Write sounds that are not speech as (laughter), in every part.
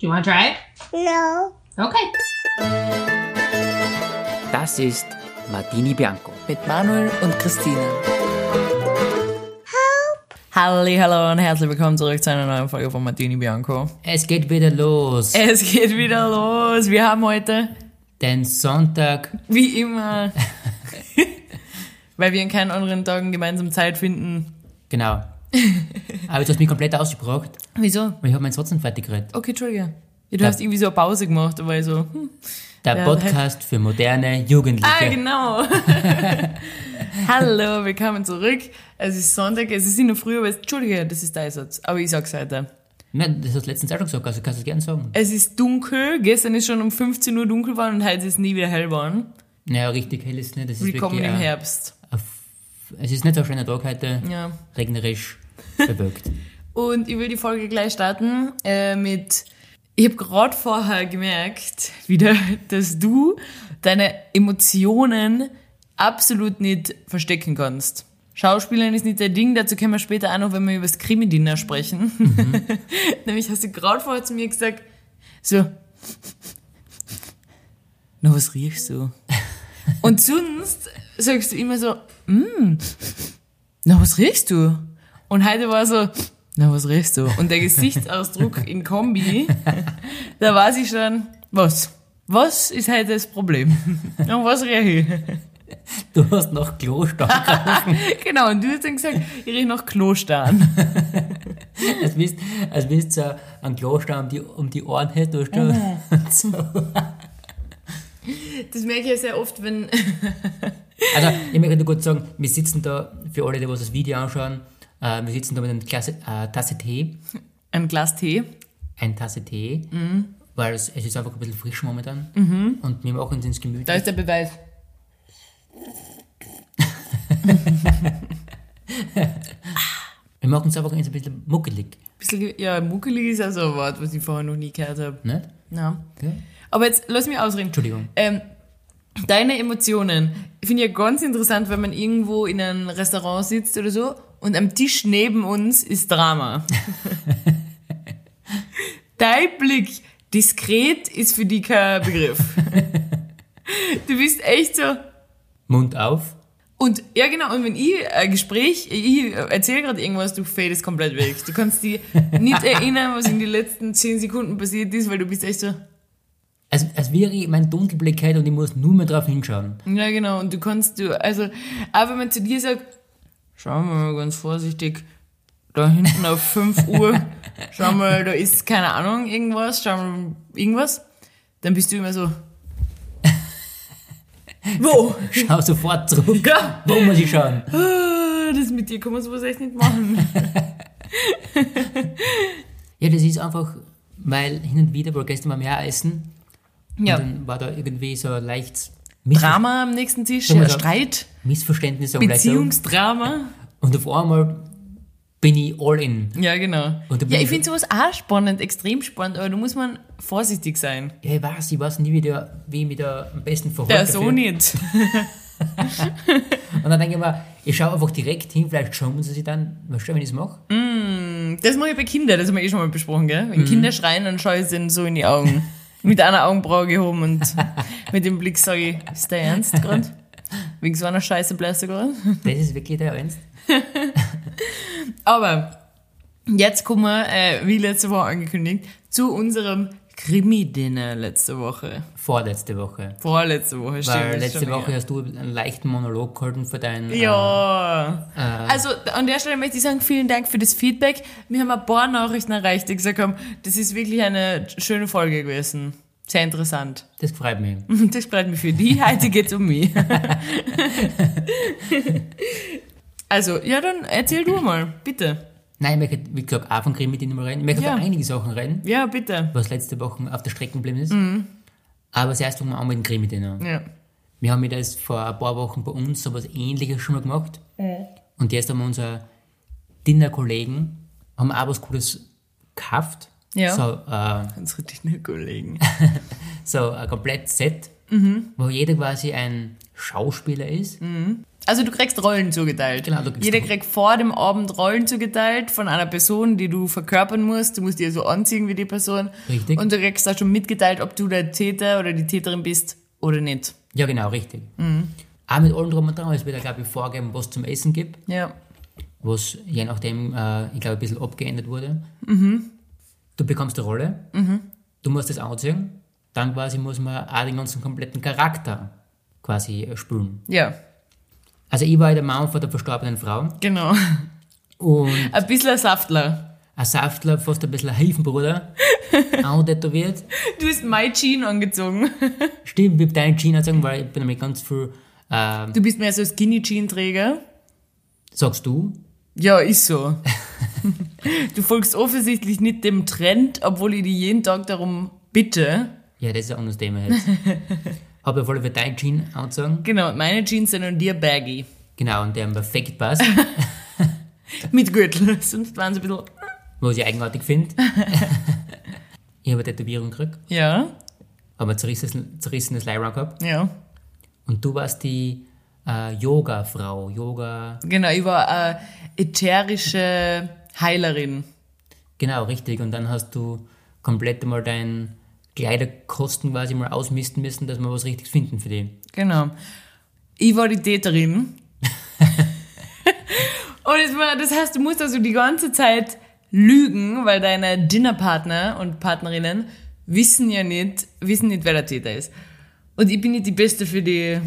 Do you want to try it? No. Okay. Das ist Martini Bianco. mit Manuel und Christine. Halli, hallo und herzlich willkommen zurück zu einer neuen Folge von Martini Bianco. Es geht wieder los. Es geht wieder los. Wir haben heute, Den Sonntag. wie immer, (laughs) weil wir in keinen anderen Tagen gemeinsam Zeit finden. Genau. (laughs) Aber du hast mich komplett ausgebracht, Wieso? weil ich habe meinen Satz nicht fertig geredet. Okay, Entschuldige. Ja, du Ja. hast irgendwie so eine Pause gemacht, aber ich so, hm. Der Ja, Podcast für moderne Jugendliche. Ah, genau. (laughs) Hallo, willkommen zurück. Es ist Sonntag, es ist nicht nur früh, aber es, Entschuldige, das ist dein Satz. Aber ich sag's heute. Nein, das hast du letztens auch schon gesagt, also kannst du es gerne sagen. Es ist dunkel, gestern ist schon um 15 Uhr dunkel geworden und heute ist nie wieder hell geworden. Naja, richtig hell ist es nicht. Das ist Willkommen im Herbst. Es ist nicht so ein schöner Tag heute. Ja. Regnerisch, bewölkt. (laughs) Und ich will die Folge gleich starten äh, mit. Ich habe gerade vorher gemerkt, wieder, dass du deine Emotionen absolut nicht verstecken kannst. Schauspielern ist nicht dein Ding, dazu können wir später auch noch, wenn wir über das Krimi-Dinner sprechen. (laughs) Nämlich hast du gerade vorher zu mir gesagt, so, (laughs) na, was riechst du? Und sonst sagst du immer so, mm, na, was riechst du? Und heute war so, na, was riechst du? Und der Gesichtsausdruck (laughs) in Kombi, da weiß ich schon, was? Was ist heute das Problem? Und was rieche ich? Du hast nach Kloster (laughs) Genau, und du hast dann gesagt, ich rieche nach Klostan. (laughs) als bist, als bist du so einen Kloster um die, um die Ohren hättest. Du Mhm. Das merke ich ja sehr oft, wenn, (laughs) Also, ich möchte nur kurz sagen, wir sitzen da, für alle, die was das Video anschauen, äh, wir sitzen da mit einer Klasse, äh, Tasse Tee, ein Glas Tee, eine Tasse Tee, Mhm. weil es, es ist einfach ein bisschen frisch momentan und wir machen uns ins Gemüt. da ist der Beweis. (laughs) Wir machen uns einfach ein bisschen muckelig, Bisschen, ja, muckelig ist also ein Wort, was ich vorher noch nie gehört habe. nicht? Ja. Ja. Aber jetzt lass mich ausreden. Entschuldigung. Ähm, deine Emotionen finde ich ja ganz interessant, wenn man irgendwo in einem Restaurant sitzt oder so und am Tisch neben uns ist Drama. (laughs) Dein Blick, diskret ist für dich kein Begriff. (laughs) du bist echt so. Mund auf. Und ja, genau, und wenn ich ein Gespräch, ich erzähle gerade irgendwas, du fadest komplett weg. Du kannst dich nicht (laughs) erinnern, was in den letzten zehn Sekunden passiert ist, weil du bist echt so. Als, als wäre ich mein Dunkelblick hätte und ich muss nur mehr drauf hinschauen. Ja, genau. Und du kannst, du, also, auch wenn man zu dir sagt, schauen wir mal ganz vorsichtig, da hinten auf 5 (laughs) Uhr, schau mal, da ist, keine Ahnung, irgendwas, schau mal, irgendwas, dann bist du immer so, (laughs) wo? Schau sofort zurück. Ja, Wo muss ich schauen? (laughs) Ah, das mit dir kann man sowas echt nicht machen. Ja, das ist einfach, weil hin und wieder, weil gestern wir auch essen Ja. und dann war da irgendwie so ein leichtes Missver Drama am nächsten Tisch, ja. Streit, Missverständnis. Beziehungsdrama. Und auf einmal bin ich all in. Ja, genau. Ja, ich finde sowas auch spannend, extrem spannend, aber da muss man vorsichtig sein. Ja, ich weiß, ich weiß nie, wie, der, wie ich mich da am besten verhalte. Der so nicht. (laughs) Und dann denke ich mir, ich schaue einfach direkt hin, vielleicht schauen sie sich dann, weißt du, wenn ich es mache? Das mache ich bei Kindern, das haben wir eh schon mal besprochen, gell? Wenn Kinder schreien, dann schaue ich denen so in die Augen. (laughs) Mit einer Augenbraue gehoben und (laughs) mit dem Blick sage ich, ist der ernst gerade? Wegen so einer Scheiße bleibst du gerade? (laughs) Das ist wirklich der Ernst. (laughs) Aber jetzt kommen wir, äh, wie letzte Woche angekündigt, zu unserem Krimi-Dinner letzte Woche. Vorletzte Woche. Vorletzte Woche, stimmt. Weil letzte Woche länger. hast du einen leichten Monolog gehalten für deinen. Ja. Äh, Also an der Stelle möchte ich sagen, vielen Dank für das Feedback. Wir haben ein paar Nachrichten erreicht, die gesagt haben, das ist wirklich eine schöne Folge gewesen. Sehr interessant. das freut mich. (laughs) Das freut mich für die. Heute geht's um mich. (laughs) also, ja, dann erzähl du mal, bitte. Nein, ich möchte, auch von Krimi mit Ihnen mal reden. Ich möchte Ja. über einige Sachen reden, Ja, bitte. was letzte Woche auf der Strecke geblieben ist. Aber zuerst fangen wir an mit dem Dinner. Ja. Wir haben ja das vor ein paar Wochen bei uns so was ähnliches schon mal gemacht. Und jetzt haben wir unsere Dinner-Kollegen, haben auch was Cooles gekauft. Ja. So, äh, Unsere Dinner-Kollegen. (laughs) so ein komplett Set, wo jeder quasi ein Schauspieler ist. Also du kriegst Rollen zugeteilt. Genau, du kriegst Jeder kriegt vor dem Abend Rollen zugeteilt von einer Person, die du verkörpern musst. Du musst dir so anziehen wie die Person. Richtig. Und du kriegst auch schon mitgeteilt, ob du der Täter oder die Täterin bist oder nicht. Ja, genau, richtig. Mhm. Auch mit allem drum und dran, es wird ja, glaube ich, vorgeben, was zum Essen gibt, Ja. was je nachdem, äh, ich glaube, ein bisschen abgeändert wurde. Mhm. Du bekommst eine Rolle, du musst das anziehen, dann quasi muss man auch den ganzen kompletten Charakter quasi spielen. Ja, Also ich war ja der Mann von der verstorbenen Frau genau. und Ein bisschen ein Saftler. ein Saftler, fast ein bisschen ein Hilfenbruder, (laughs) antätowiert. Du hast My Jean angezogen. (laughs) Stimmt, ich hab deine Jeans angezogen, weil ich bin nämlich ganz viel, ähm, Du bist mehr so ein Skinny Jean Träger. sagst du, Ja, ist so. (laughs) du folgst offensichtlich nicht dem Trend, obwohl ich dich jeden Tag darum bitte. ja, das ist ein anderes Thema jetzt. Habe auf alle Fälle deine Jeans angezogen, Genau, meine Jeans sind an dir baggy. genau, und der haben perfekt passt, (laughs) Mit Gürtel. (laughs) Sonst waren sie ein bisschen. was ich eigenartig finde. (laughs) ich habe eine Tätowierung gekriegt, Ja, habe ein zerrissenes, zerrissenes Lyra gehabt ja. und du warst die äh, Yoga-Frau, Yoga, Genau, ich war eine ätherische Heilerin. genau, richtig, und dann hast du komplett mal deinen Kleiderkosten quasi mal ausmisten müssen, dass wir was Richtiges finden für die. Genau. Ich war die Täterin. (laughs) Und es war, das heißt, du musst also die ganze Zeit lügen, weil deine Dinnerpartner und Partnerinnen wissen ja nicht, wissen nicht, wer der Täter ist. Und ich bin nicht die Beste für die,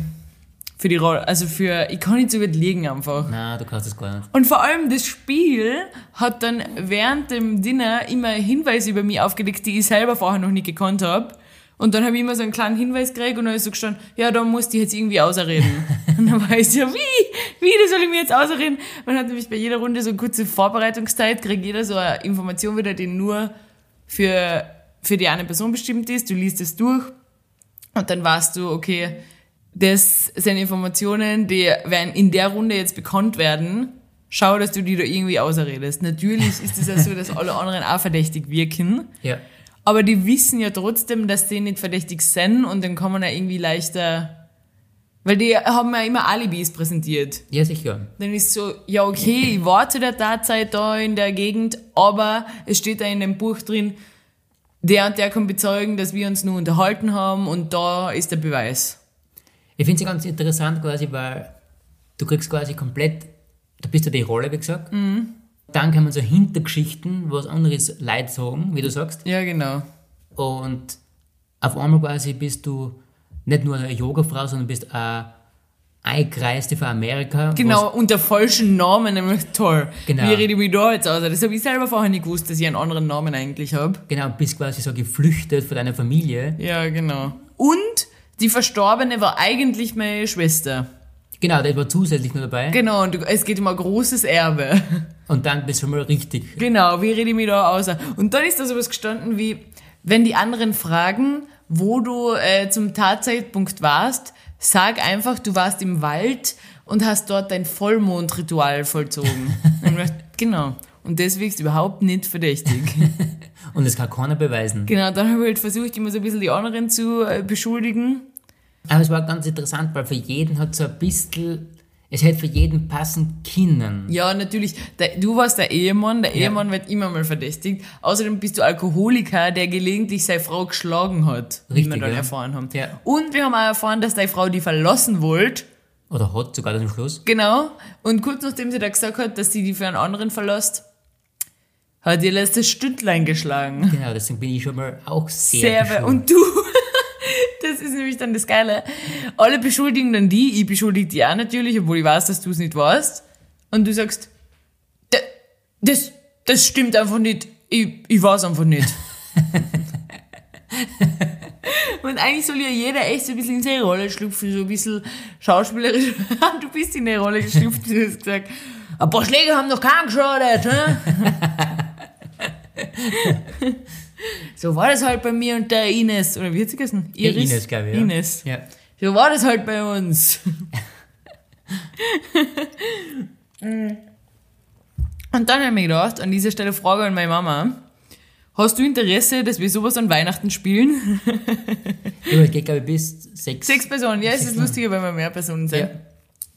für die Rolle, also für, ich kann nicht so gut liegen einfach. Na, du kannst das gar nicht. Und vor allem das Spiel hat dann während dem Dinner immer Hinweise über mich aufgedeckt, die ich selber vorher noch nicht gekannt habe. Und dann habe ich immer so einen kleinen Hinweis gekriegt und dann ist so gestanden, ja, da musst du jetzt irgendwie ausreden. (laughs) und dann war ich so, wie? Wie, das soll ich mir jetzt ausreden? Man hat nämlich bei jeder Runde so eine kurze Vorbereitungszeit, kriegt jeder so eine Information wieder, die nur für, für die eine Person bestimmt ist. Du liest es durch und dann weißt du, okay, das sind Informationen, die werden in der Runde jetzt bekannt werden. Schau, dass du die da irgendwie ausredest. Natürlich ist es ja so, dass alle anderen auch verdächtig wirken. Ja. Aber die wissen ja trotzdem, dass die nicht verdächtig sind und dann kann man ja irgendwie leichter, weil die haben ja immer Alibis präsentiert. Ja, sicher. Dann ist so, ja okay, ich war zu der Tatzeit da in der Gegend, aber es steht da in dem Buch drin, der und der kann bezeugen, dass wir uns nur unterhalten haben und da ist der Beweis. Ich finde es ganz interessant quasi, weil du kriegst quasi komplett, du bist ja die Rolle, wie gesagt. Dann kommen so Hintergeschichten, was anderes Leute sagen, wie du sagst. Ja, genau. Und auf einmal quasi bist du nicht nur eine Yogafrau, sondern bist eine Eingereiste von Amerika. Genau, unter falschen Namen, nämlich toll. Genau. Wie rede ich mich da jetzt aus? Das habe ich selber vorher nicht gewusst, dass ich einen anderen Namen eigentlich habe. Genau, bist quasi so geflüchtet von deiner Familie. Ja, genau. Und die Verstorbene war eigentlich meine Schwester. Genau, das war zusätzlich nur dabei. Genau, und es geht um ein großes Erbe. (laughs) Und dann bist du mal richtig. Genau, wie rede ich mich da aus? Und dann ist da sowas gestanden wie, wenn die anderen fragen, wo du äh, zum Tatzeitpunkt warst, sag einfach, du warst im Wald und hast dort dein Vollmondritual vollzogen. (laughs) Genau. Und deswegen ist überhaupt nicht verdächtig. (laughs) Und das kann keiner beweisen. genau, dann habe ich halt versucht, immer so ein bisschen die anderen zu äh, beschuldigen. Aber es war ganz interessant, weil für jeden hat so ein bisschen, es hätte für jeden passen können. Ja, natürlich. Du warst der Ehemann. Der Ehemann wird immer mal verdächtigt. Außerdem bist du Alkoholiker, der gelegentlich seine Frau geschlagen hat, wie wir Richtig, dann ja. erfahren haben. Ja. Und wir haben auch erfahren, dass deine Frau die verlassen wollte. Oder hat sogar zum Schluss. Genau. Und kurz nachdem sie da gesagt hat, dass sie die für einen anderen verlässt, hat ihr letztes Stündlein geschlagen. Genau, deswegen bin ich schon mal auch sehr, Sehr. Und du, (laughs) das ist nämlich dann das Geile. Alle beschuldigen dann die, ich beschuldige die auch natürlich, obwohl ich weiß, dass du es nicht warst. Und du sagst, "Da- das, das stimmt einfach nicht, ich, ich weiß einfach nicht. (laughs) Und eigentlich soll ja jeder echt so ein bisschen in seine Rolle schlüpfen, so ein bisschen schauspielerisch. (laughs) du bist in eine Rolle geschlüpft, du hast gesagt, ein paar Schläge haben noch keinen geschadet? (laughs) So war das halt bei mir und der Ines. Oder wie hat sie geheißen? Ja, Iris? Ines, glaube ich. Ja. Ines. Ja. So war das halt bei uns. (laughs) und dann habe ich mir gedacht, an dieser Stelle Frage an meine Mama. Hast du Interesse, dass wir sowas an Weihnachten spielen? (laughs) Ja, geht, glaube ich, bis sechs. Sechs Personen, ja, es ist Sechs lustiger, wenn wir mehr Personen sind. Ja.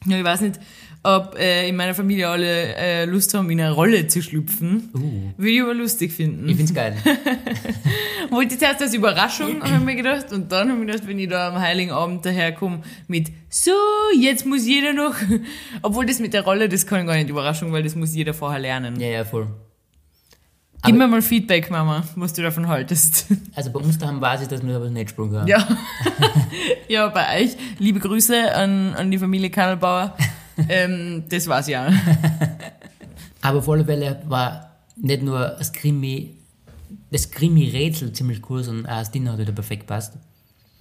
Ja, ich weiß nicht, ob äh, in meiner Familie alle äh, Lust haben, in eine Rolle zu schlüpfen. Uh, Würde ich aber lustig finden. ich find's geil. Wollte ich zuerst als Überraschung, habe ich mir gedacht. Und dann habe ich mir gedacht, wenn ich da am Heiligen Abend daherkomme mit so, jetzt muss jeder noch. (laughs) Obwohl das mit der Rolle, das kann gar nicht Überraschung, weil das muss jeder vorher lernen. ja, ja, voll. Gib Aber- mir mal Feedback, Mama, was du davon haltest. (laughs) Also bei uns daheim weiß ich, dass wir aber nicht gesprochen haben. Ja. (laughs) ja, bei euch. Liebe Grüße an, an die Familie Kannelbauer. Ähm, das war's ja. (laughs) Aber auf alle Fälle war nicht nur das Krimi, das Krimi-Rätsel ziemlich cool, sondern auch das Dinner hat wieder perfekt passt.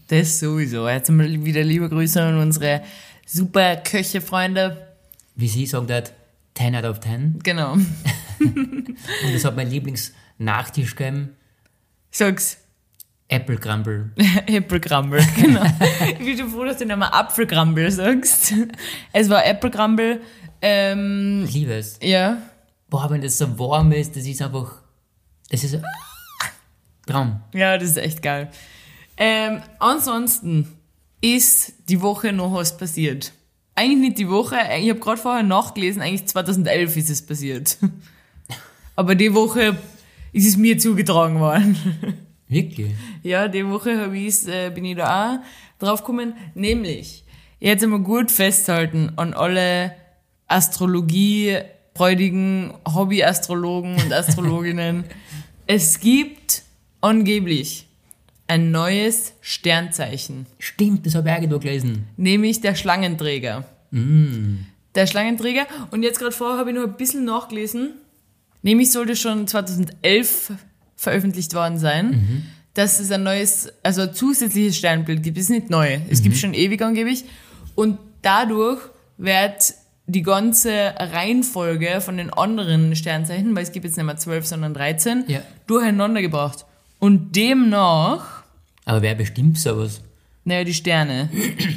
Das sowieso. Jetzt mal wieder liebe Grüße an unsere super Köche-Freunde. Wie sie sagt hat, 10 out of 10. Genau. (laughs) Und das hat mein Lieblings-Nachtisch gegeben, Sag's. Apple Crumble. (laughs) Apple Crumble, genau. ich bin schon froh, dass du nicht mal Apfel Crumble sagst. Es war Apple Crumble. Ähm, Ich liebe es. ja. Boah, wenn das so warm ist, das ist einfach, das ist Traum. Ja, das ist echt geil. Ähm, ansonsten ist die Woche noch was passiert. Eigentlich nicht die Woche, ich habe gerade vorher nachgelesen, eigentlich 2011 ist es passiert. Aber die Woche ist es mir zugetragen worden. Wirklich? Ja, die Woche hab ich's, äh, bin ich da auch drauf gekommen. Nämlich, jetzt einmal gut festhalten an alle Astrologie-freudigen Hobby-Astrologen und Astrologinnen. (laughs) es gibt angeblich ein neues Sternzeichen, Stimmt, das habe ich auch gelesen. nämlich der Schlangenträger. Der Schlangenträger. Und jetzt gerade vorher habe ich noch ein bisschen nachgelesen. Nämlich sollte schon 2011 veröffentlicht worden sein, dass es ein neues, also ein zusätzliches Sternbild gibt. Es ist nicht neu. Es gibt schon ewig angeblich. Und dadurch wird die ganze Reihenfolge von den anderen Sternzeichen, weil es gibt jetzt nicht mehr 12, sondern 13, Ja. durcheinander gebracht. Und demnach Aber wer bestimmt sowas? naja, die Sterne.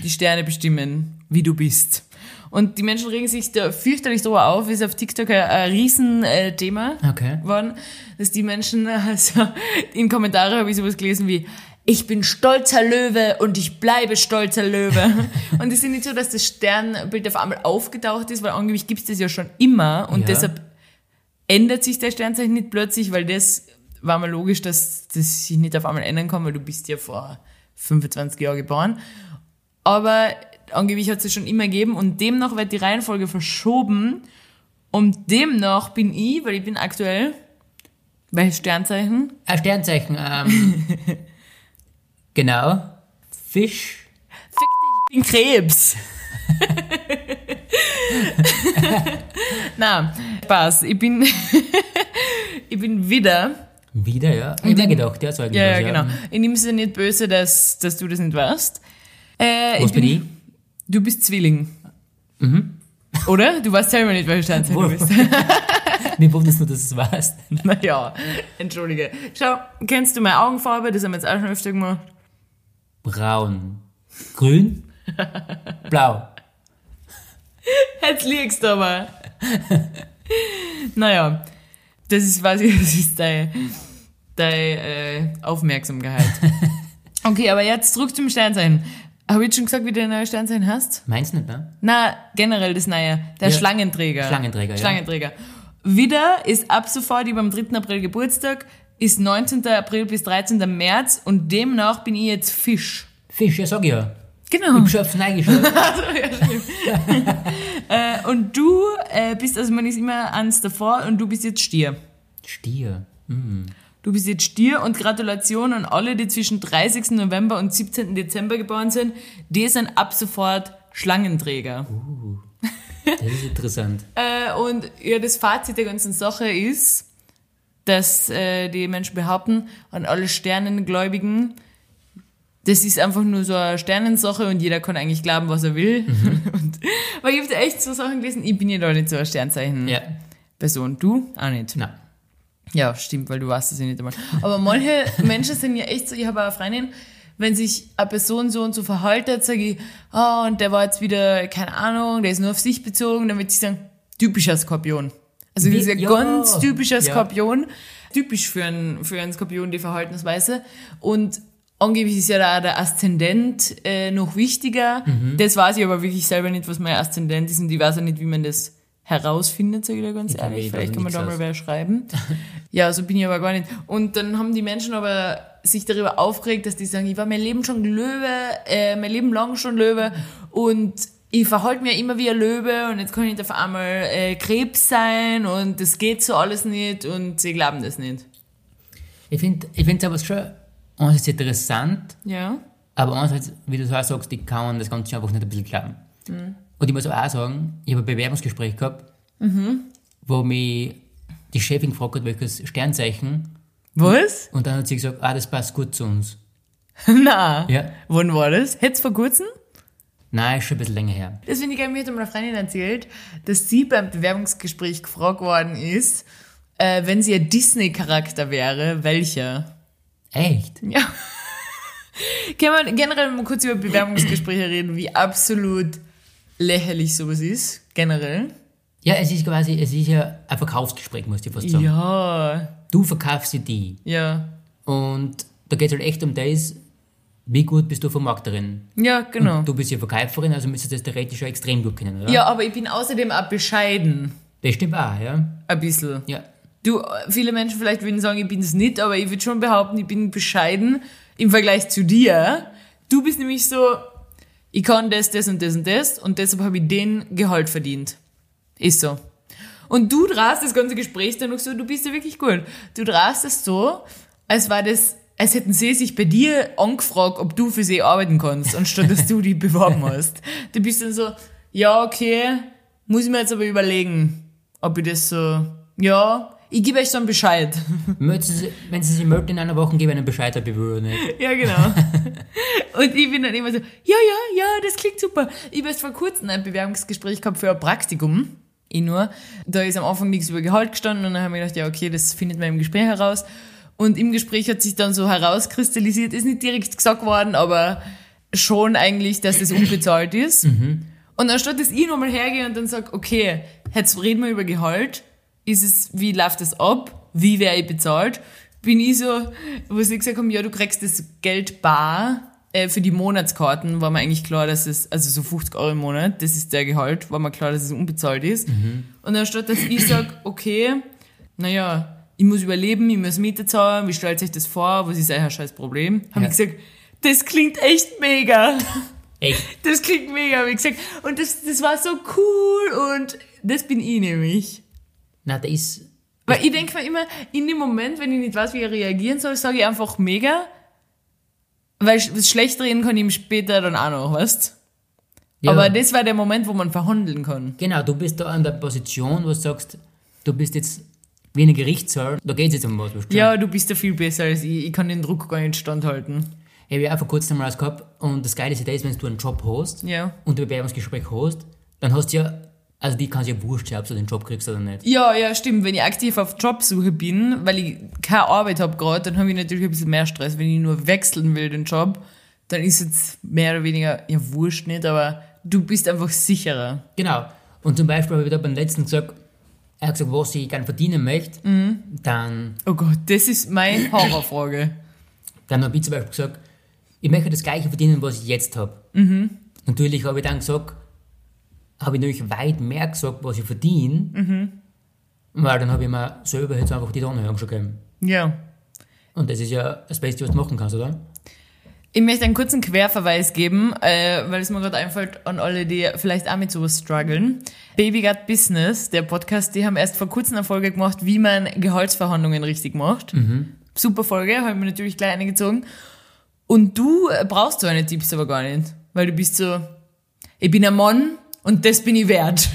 Die Sterne bestimmen, wie du bist. Und die Menschen regen sich da fürchterlich drüber auf, ist auf TikTok ein, ein Riesenthema Okay. geworden, dass die Menschen, (laughs) also in Kommentare habe ich sowas gelesen wie, ich bin stolzer Löwe und ich bleibe stolzer Löwe. (laughs) und es ist nicht so, dass das Sternbild auf einmal aufgetaucht ist, weil angeblich gibt es das ja schon immer und Ja. deshalb ändert sich der Sternzeichen nicht plötzlich, weil das war mal logisch, dass das sich nicht auf einmal ändern kann, weil du bist ja vor 25 Jahren geboren. Aber angeblich hat es schon immer gegeben und demnach wird die Reihenfolge verschoben und demnach bin ich, weil ich bin aktuell bei Sternzeichen, Ein Sternzeichen, ähm, (laughs) genau. Fisch. ich bin Krebs. (laughs) Na, Spaß. Ich bin, (laughs) ich bin wieder Wieder, ja. Ich hab mir gedacht, ja, ich Ja, ja, genau. Ich nehme es ja nicht böse, dass, dass du das nicht weißt. Äh, Was bin ich? Du bist Zwilling. Oder? Du weißt selber nicht, welcher Sternzeichen du bist. (laughs) Mir wundert nur, dass du es weißt. (laughs) naja, entschuldige. Schau, kennst du meine Augenfarbe? Das haben wir jetzt auch schon öfter gemacht. Braun. Grün. Blau. Jetzt liegst du aber. naja, das ist, ich, (laughs) das ist deine, deine äh, Aufmerksamkeit. Okay, aber jetzt zurück zum Sternzeichen. Habe ich schon gesagt, wie du dein neues Sternzeichen hast? Meinst du nicht, ne? Na, generell das neue. Der Ja. Schlangenträger. Schlangenträger, ja. Schlangenträger. Wieder ist ab sofort über am 3. April Geburtstag, ist 19. April bis 13. März und demnach bin ich jetzt Fisch. Fisch, ja, sag ich ja. Genau. Ich hab schon reingeschaut. (laughs) (laughs) Äh, und du äh, bist, also man ist immer eins davor und du bist jetzt Stier. Stier. Du bist jetzt Stier und Gratulation an alle, die zwischen 30. November und 17. Dezember geboren sind. Die sind ab sofort Schlangenträger. Das ist interessant. (laughs) Äh, und ja, das Fazit der ganzen Sache ist, dass äh, die Menschen behaupten, an alle Sternengläubigen, das ist einfach nur so eine Sternensache und jeder kann eigentlich glauben, was er will. (laughs) Und, weil ich habe echt so Sachen gelesen, ich bin ja da nicht so eine Sternzeichen-Person. Ja. Du? Auch nicht. Na. Ja, stimmt, weil du weißt es ja nicht einmal. Aber manche (laughs) Menschen sind ja echt so, ich habe eine Freundin, wenn sich eine Person so und so verhaltet, sage ich, ah, und der war jetzt wieder, keine Ahnung, der ist nur auf sich bezogen, dann wird sie sagen, typischer Skorpion. Also dieser ja, ganz typischer ja. Skorpion, typisch für einen, für einen Skorpion, die Verhaltensweise. Und angeblich ist ja da der Aszendent äh, noch wichtiger. Das weiß ich aber wirklich selber nicht, was mein Aszendent ist und ich weiß auch nicht, wie man das herausfindet, sage ich dir ganz Ich ehrlich. ich Vielleicht kann man da mal wer schreiben. (laughs) ja, so bin ich aber gar nicht. Und dann haben die Menschen aber sich darüber aufgeregt, dass die sagen, ich war mein Leben schon Löwe, äh, mein Leben lang schon Löwe und ich verhalte mir immer wie ein Löwe und jetzt kann ich auf einmal äh, Krebs sein und das geht so alles nicht und sie glauben das nicht. Ich finde ich es aber schon einerseits interessant, Ja. aber andererseits, wie du so auch sagst, ich kann das Ganze einfach nicht ein bisschen glauben. Und ich muss auch sagen, ich habe ein Bewerbungsgespräch gehabt, wo mich die Chefin gefragt hat, welches Sternzeichen, Was? und dann hat sie gesagt, ah, das passt gut zu uns. (laughs) Na. Ja. Wann war das? Hätt's vor kurzem? Nein, ist schon ein bisschen länger her. Das finde ich geil. Mir hat einmal eine Freundin erzählt, dass sie beim Bewerbungsgespräch gefragt worden ist, äh, wenn sie ein Disney-Charakter wäre, welcher? Echt? Ja. (laughs) Können wir generell mal kurz über Bewerbungsgespräche reden, wie absolut lächerlich sowas ist, generell? Ja, es ist quasi, es ist ja ein Verkaufsgespräch, musst du fast sagen. Ja, Du verkaufst sie die. ja. Und da geht es halt echt um das, wie gut bist du Vermarkterin. Ja, genau. Du bist ja Verkäuferin, also müsstest du das theoretisch schon extrem gut kennen, oder? Ja, aber ich bin außerdem auch bescheiden. Das stimmt auch, ja. Ein bisschen. Ja. Du, viele Menschen vielleicht würden sagen, ich bin es nicht, aber ich würde schon behaupten, ich bin bescheiden im Vergleich zu dir. Du bist nämlich so, ich kann das, das und das und das und deshalb habe ich den Gehalt verdient. Ist so. Und du drast das ganze Gespräch dann noch so, du bist ja wirklich gut. Du drast es so, als war das, als hätten sie sich bei dir angefragt, ob du für sie arbeiten kannst, anstatt dass du die beworben hast. (laughs) Du bist dann so, ja, okay, muss ich mir jetzt aber überlegen, ob ich das so, ja, ich gebe euch dann Bescheid. (laughs) Möchten Sie- Wenn Sie sich melden in einer Woche, gebe ich einen Bescheid, ob ich will nicht. (laughs) Ja, genau. (laughs) Und ich bin dann immer so, ja, ja, ja, das klingt super. Ich habe erst vor kurzem ein Bewerbungsgespräch gehabt für ein Praktikum. Ich nur. Da ist am Anfang nichts über Gehalt gestanden und dann habe ich gedacht, ja, okay, das findet man im Gespräch heraus. Und im Gespräch hat sich dann so herauskristallisiert, ist nicht direkt gesagt worden, aber schon eigentlich, dass das unbezahlt ist. Und anstatt dass ich nochmal hergehe und dann sage, okay, jetzt reden wir über Gehalt, ist es, wie läuft das ab, wie wäre ich bezahlt, bin ich so, wo sie gesagt haben, ja, du kriegst das Geld bar äh, für die Monatskarten, war mir eigentlich klar, dass es, also so 50 Euro im Monat, das ist der Gehalt, war mir klar, dass es unbezahlt ist. Und anstatt dass ich sage, okay, naja, ich muss überleben, ich muss Miete zahlen, wie stellt sich das vor, was ist euer scheiß Problem, habe Ja. ich gesagt, das klingt echt mega. Echt? Das klingt mega, wie gesagt. Und das, das war so cool und das bin ich nämlich. Na, da ist. Weil ich denke mir immer, in dem Moment, wenn ich nicht weiß, wie ich reagieren soll, sage ich einfach mega. Weil was schlecht reden kann ich ihm später dann auch noch, weißt Ja, Aber das war der Moment, wo man verhandeln kann. genau, du bist da an der Position, wo du sagst, du bist jetzt wie eine Gerichtssaal, da geht es jetzt um was. du? Ja, du bist da viel besser als ich. Ich kann den Druck gar nicht standhalten. Ich habe ja auch vor kurzem mal was gehabt und das Geile ist ja das, wenn du einen Job hast Ja. und ein Bewerbungsgespräch hast, dann hast du ja, also die kann es ja wurscht sein, ob du den Job kriegst oder nicht. Ja, ja, stimmt. Wenn ich aktiv auf Jobsuche bin, weil ich keine Arbeit habe gerade, dann habe ich natürlich ein bisschen mehr Stress. Wenn ich nur wechseln will, den Job, dann ist jetzt mehr oder weniger, ja, wurscht nicht, aber du bist einfach sicherer. Genau. Und zum Beispiel habe ich da beim letzten gesagt, er hat gesagt, was ich gerne verdienen möchte, dann, Oh Gott, das ist meine Horrorfrage. dann habe ich zum Beispiel gesagt, ich möchte das gleiche verdienen, was ich jetzt habe. Natürlich habe ich dann gesagt, habe ich natürlich weit mehr gesagt, was ich verdiene, weil dann habe ich mir selber jetzt einfach die Anhörung schon gegeben. Ja. Und das ist ja das Beste, was du machen kannst, oder? Ich möchte einen kurzen Querverweis geben, äh, weil es mir gerade einfällt an alle, die vielleicht auch mit sowas strugglen. Baby Got Business, der Podcast, die haben erst vor kurzem eine Folge gemacht, wie man Gehaltsverhandlungen richtig macht. Super Folge, habe ich mir natürlich gleich eingezogen. Und du brauchst so eine Tipps aber gar nicht, weil du bist so, ich bin ein Mann und das bin ich wert.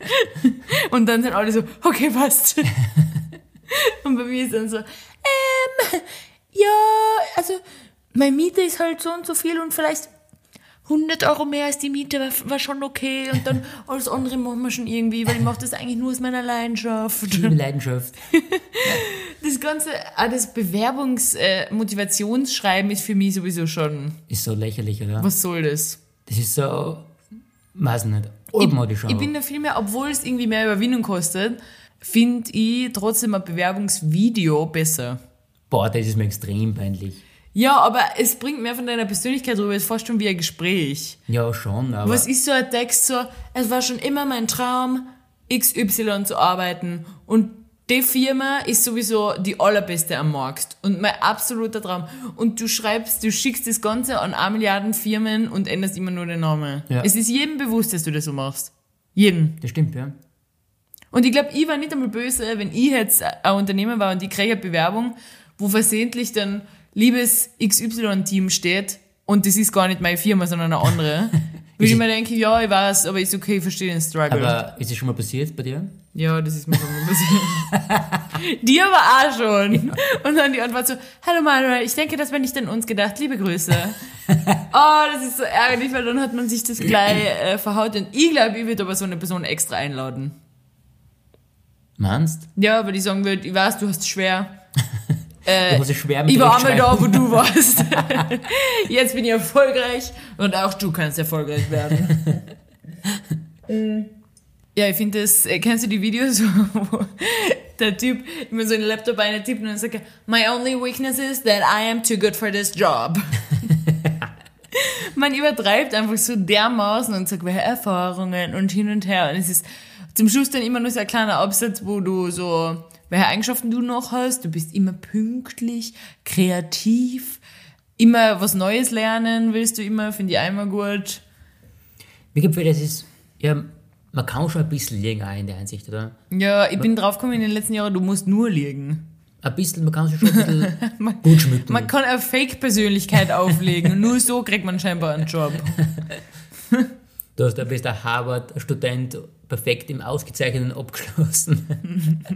(laughs) und dann sind alle so, okay, passt. (laughs) und bei mir ist dann so, ähm, ja, also meine Miete ist halt so und so viel und vielleicht 100 Euro mehr als die Miete war, war schon okay und dann (laughs) alles andere machen wir schon irgendwie, weil ich mache das eigentlich nur aus meiner Leidenschaft. Liebe Leidenschaft. Das ganze, auch das Bewerbungs-Motivationsschreiben ist für mich sowieso schon, Ist so lächerlich, oder? was soll das? Das ist so, weiß nicht, altmodisch Ich einfach. bin da viel mehr, obwohl es irgendwie mehr Überwindung kostet, finde ich trotzdem ein Bewerbungsvideo besser. Boah, das ist mir extrem peinlich. Ja, aber es bringt mehr von deiner Persönlichkeit rüber, es ist fast schon wie ein Gespräch. Ja, schon, aber. Was ist so ein Text so, es war schon immer mein Traum, XY zu arbeiten und die Firma ist sowieso die allerbeste am Markt und mein absoluter Traum. Und du schreibst, du schickst das Ganze an eine Milliarden Firmen und änderst immer nur den Namen. Ja. Es ist jedem bewusst, dass du das so machst. Jedem. Das stimmt, ja. Und ich glaube, ich war nicht einmal böse, wenn ich jetzt ein Unternehmen war und ich kriege eine Bewerbung, wo versehentlich dann liebes XY-Team steht und das ist gar nicht meine Firma, sondern eine andere. (laughs) Würde ich mir denken, ja, ich weiß, aber ist okay, ich verstehe den Struggle. Aber ist es schon mal passiert bei dir? ja, das ist mir schon mal passiert. (laughs) die aber auch schon. Und dann die Antwort so, hallo Manuel, ich denke, das wäre nicht an uns gedacht, liebe Grüße. (laughs) oh, das ist so ärgerlich, weil dann hat man sich das gleich äh, verhaut. Und ich glaube, ich würde aber so eine Person extra einladen. Meinst? Ja, weil ich sagen würde, ich weiß, du hast es schwer. (laughs) Musst es schwer mit Ich war einmal da, wo du (laughs) warst. (laughs) Jetzt bin ich erfolgreich und auch du kannst erfolgreich werden. (laughs) Mm. ja, ich finde das, äh, kennst du die Videos, wo der Typ immer so in den Laptop eine tippt und dann sagt, my only weakness is that I am too good for this job. Man übertreibt einfach so dermaßen und sagt, welche Erfahrungen und hin und her. Und es ist zum Schluss dann immer nur so ein kleiner Absatz, wo du so, welche Eigenschaften du noch hast. Du bist immer pünktlich, kreativ, immer was Neues lernen willst du immer, finde ich einmal gut. Mir gefällt, das ist, ja, man kann schon ein bisschen liegen auch in der Einsicht, oder? Ja, ich bin draufgekommen in den letzten Jahren, du musst nur liegen. Ein bisschen, man kann sich schon ein bisschen (laughs) gut schmücken. Man kann eine Fake-Persönlichkeit auflegen (laughs) nur so kriegt man scheinbar einen Job. (laughs) Du hast, du bist ein Harvard-Student, perfekt im Ausgezeichneten abgeschlossen. (laughs)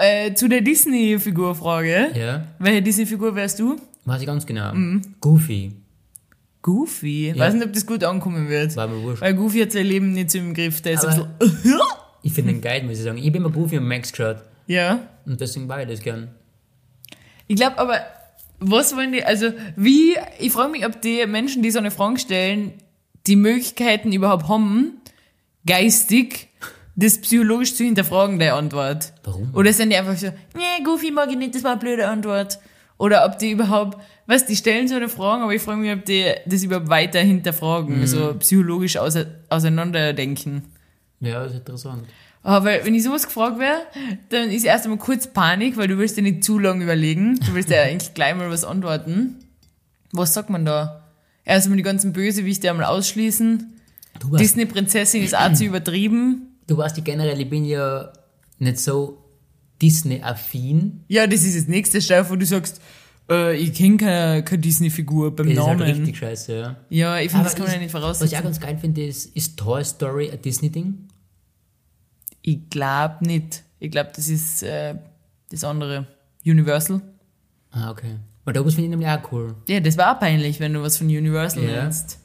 Äh, zu der Disney-Figur-Frage. Ja, Welche Disney-Figur wärst du? weiß ich ganz genau. Mhm. Goofy. Goofy. Weiß nicht, ob das gut ankommen wird. War mir wurscht. Weil Goofy hat sein Leben nicht so im Griff. Der ist Aber- ein bisschen, (laughs) Ich finde den geil, muss ich sagen. Ich bin mal Goofy und Max geschaut. ja. Und deswegen war ich das gern. Ich glaube aber, was wollen die, also wie, ich frage mich, ob die Menschen, die so eine Frage stellen, die Möglichkeiten überhaupt haben, geistig, das psychologisch zu hinterfragen, der Antwort. Warum? Oder sind die einfach so, nee, Goofy mag ich nicht, das war eine blöde Antwort. Oder ob die überhaupt, was, die stellen so eine Frage, aber ich frage mich, ob die das überhaupt weiter hinterfragen, so psychologisch ause auseinanderdenken. Ja, das ist interessant. Aber weil, wenn ich sowas gefragt wäre, dann ist erst einmal kurz Panik, weil du willst dir nicht zu lange überlegen. Du willst ja eigentlich gleich mal was antworten. Was sagt man da? Erst einmal die ganzen Bösewichte einmal ausschließen. Disney-Prinzessin ist auch zu (clears throat) übertrieben. du weißt ja generell, ich bin ja nicht so Disney-affin. Ja, das ist das nächste Stell, wo du sagst, äh, ich kenne keine, keine Disney-Figur beim Das ist Namen. halt richtig scheiße, ja. ja, ich finde, das kann man ist- ja nicht Was ich auch voraussetzen. ganz geil finde, ist, ist Toy Story ein Disney-Ding? Ich glaube nicht. Ich glaube, das ist äh, das andere. Universal. Ah, okay. Weil da finde ich nämlich auch cool. Ja, das war auch peinlich, wenn du was von Universal Ja. nennst.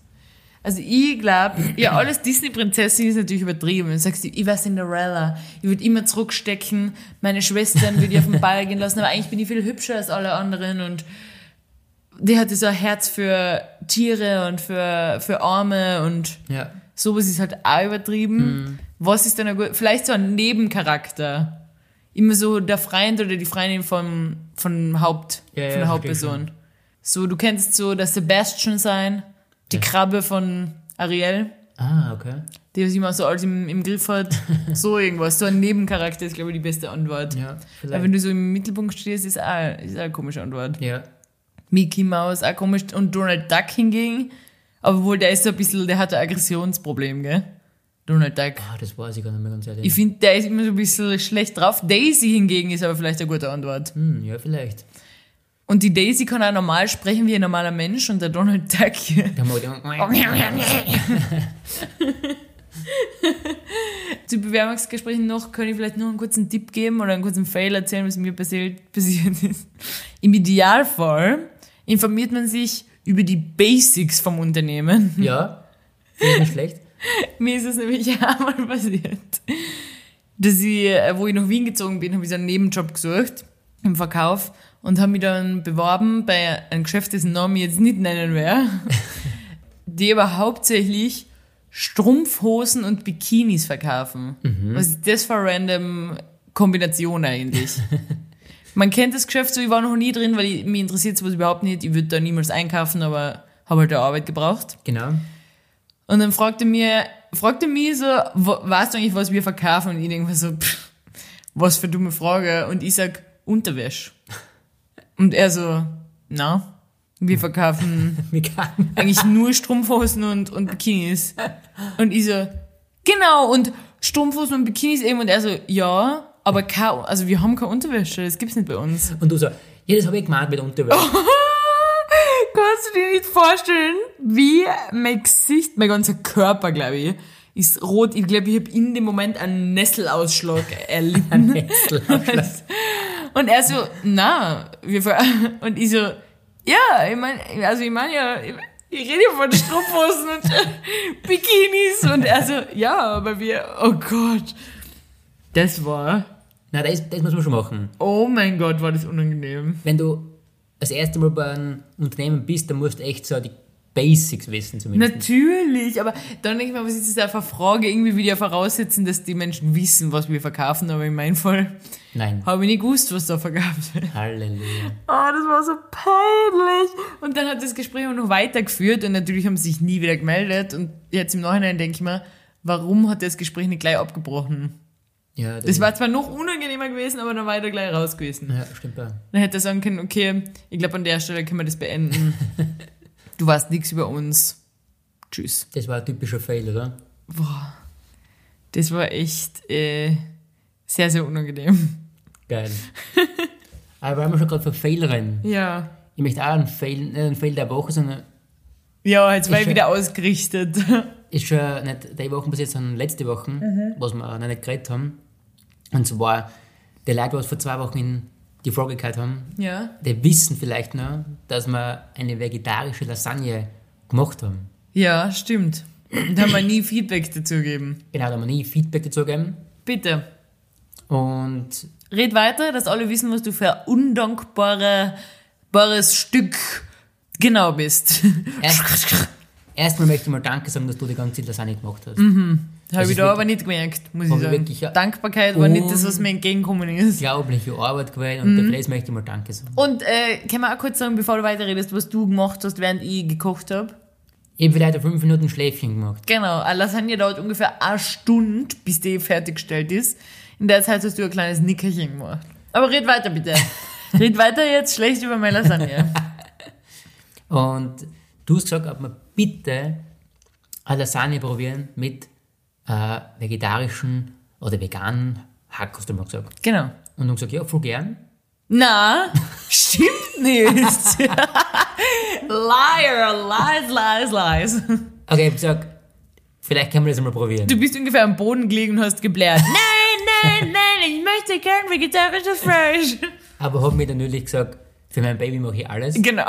Also ich glaube, ja, alles Disney-Prinzessin ist natürlich übertrieben. Du sagst, ich war Cinderella, ich würde immer zurückstecken, meine Schwestern würde ich auf den Ball gehen lassen, aber eigentlich bin ich viel hübscher als alle anderen und die hatte so ein Herz für Tiere und für, für Arme und Ja. sowas ist halt auch übertrieben. Mhm. Was ist dann ein gut, vielleicht so ein Nebencharakter. Immer so der Freund oder die Freundin vom, vom Haupt, Ja, ja, von der verstehe Hauptperson. So, du kennst so der Sebastian sein, die Krabbe von Ariel, Ah, okay. die was immer so alles im, im Griff hat. (laughs) so irgendwas. So ein Nebencharakter ist, glaube ich, die beste Antwort. Ja, Aber vielleicht. wenn du so im Mittelpunkt stehst, ist auch, ist auch eine komische Antwort. Ja. Mickey Mouse, auch komisch. Und Donald Duck hingegen, obwohl der ist so ein bisschen, der hat ein Aggressionsproblem, gell? Donald Duck. Ah, das weiß ich gar nicht mehr ganz ehrlich. Ich finde, der ist immer so ein bisschen schlecht drauf. Daisy hingegen ist aber vielleicht eine gute Antwort. hm, ja, vielleicht. Und die Daisy kann auch normal sprechen wie ein normaler Mensch und der Donald Duck. (laughs) (laughs) Zu Bewerbungsgesprächen noch kann ich vielleicht noch einen kurzen Tipp geben oder einen kurzen Fail erzählen, was mir passiert, passiert ist. Im Idealfall informiert man sich über die Basics vom Unternehmen. Ja, (laughs) finde ich nicht schlecht. Mir ist es nämlich einmal passiert, dass ich, äh, wo ich nach Wien gezogen bin, habe ich so einen Nebenjob gesucht im Verkauf und habe mich dann beworben bei einem Geschäft, dessen Namen ich jetzt nicht nennen werde, (laughs) die aber hauptsächlich Strumpfhosen und Bikinis verkaufen. Was ist das für eine random Kombination eigentlich? (laughs) Man kennt das Geschäft so, ich war noch nie drin, weil ich, mich interessiert sowas überhaupt nicht. Ich würde da niemals einkaufen, aber habe halt der Arbeit gebraucht. Genau. Und dann fragte mir, fragte mich so, weißt du eigentlich, was wir verkaufen? Und ich denke mir so, pff, was für dumme Frage. Und ich sag, Unterwäsche. Und er so, na, wir verkaufen (laughs) eigentlich nur Strumpfhosen und, und Bikinis. Und ich so, genau, und Strumpfhosen und Bikinis eben. Und er so, ja, aber kein, also wir haben keine Unterwäsche, das gibt's nicht bei uns. Und du so, ja, das habe ich gemeint mit Unterwäsche. (laughs) Kannst du dir nicht vorstellen, wie mein Gesicht, mein ganzer Körper, glaube ich, ist rot. Ich glaube, ich habe in dem Moment einen Nesselausschlag (laughs) erlitten. Und er so, na, wir (laughs) und ich so, ja, ich meine, also ich meine ja, ich, rede ja von Strumpfhosen und (laughs) Bikinis und er so, ja, aber wir, oh Gott, das war, Nein, das, das muss man schon machen. oh mein Gott, war das unangenehm. Wenn du das erste Mal bei einem Unternehmen bist, dann musst du echt so die Basics wissen zumindest. Natürlich, aber dann denke ich mir, was ist das einfach Frage, irgendwie wieder voraussetzen, dass die Menschen wissen, was wir verkaufen, aber in meinem Fall Nein. habe ich nicht gewusst, was da verkauft wird. Halleluja. Oh, das war so peinlich. Und dann hat das Gespräch auch noch weitergeführt und natürlich haben sie sich nie wieder gemeldet. Und jetzt im Nachhinein denke ich mir, warum hat das Gespräch nicht gleich abgebrochen? Ja, Das war zwar noch unangenehmer gewesen, aber dann weiter gleich raus gewesen. Ja, stimmt ja. Dann hätte er sagen können, okay, ich glaube an der Stelle können wir das beenden. (laughs) Du weißt nichts über uns. Tschüss. Das war ein typischer Fail, oder? Boah, das war echt äh, sehr, sehr unangenehm. Geil. Aber wir schon gerade von Fail reden. Ja. Ich möchte auch einen Fail, nicht einen Fail der Woche, sondern Ja, jetzt war Ich wieder ausgerichtet. (laughs) ist schon nicht die Woche jetzt, sondern letzte Woche, was wir noch nicht geredet haben. Und zwar, die Leute, die vor zwei Wochen in die Frage gehört haben, ja. die wissen vielleicht noch, dass wir eine vegetarische Lasagne gemacht haben. Ja, stimmt. Und haben wir nie Feedback dazu gegeben. Genau, da haben wir nie Feedback dazu gegeben. Bitte. Und Red weiter, dass alle wissen, was du für ein undankbares bares Stück genau bist. erst, erstmal möchte ich mal Danke sagen, dass du die ganze Lasagne gemacht hast. Habe ist ich da aber nicht gemerkt, muss ich ich sagen. ja. Dankbarkeit war nicht das, was mir entgegengekommen ist. Unglaubliche Arbeit gewesen und dafür das möchte ich mal Danke sagen. Und äh, kann man auch kurz sagen, bevor du weiterredest, was du gemacht hast, während ich gekocht habe? Ich habe vielleicht fünf Minuten Schläfchen gemacht. Genau, eine Lasagne dauert ungefähr eine Stunde, bis die fertiggestellt ist. In der Zeit hast du ein kleines Nickerchen gemacht. Aber red weiter bitte. (laughs) red weiter jetzt schlecht über meine Lasagne. (laughs) Und du hast gesagt, ob wir bitte eine Lasagne probieren mit äh, vegetarischen oder veganen Hack, hast du mal gesagt. Genau. Und dann gesagt, ja, voll gern. Na, (laughs) stimmt nicht. (laughs) Liar, lies, lies, lies. Okay, ich habe gesagt, vielleicht können wir das einmal probieren. Du bist ungefähr am Boden gelegen und hast geblärt. (laughs) Nein, nein, nein, ich möchte gern vegetarisches Fleisch. Aber habe mir dann natürlich gesagt, für mein Baby mache ich alles. Genau,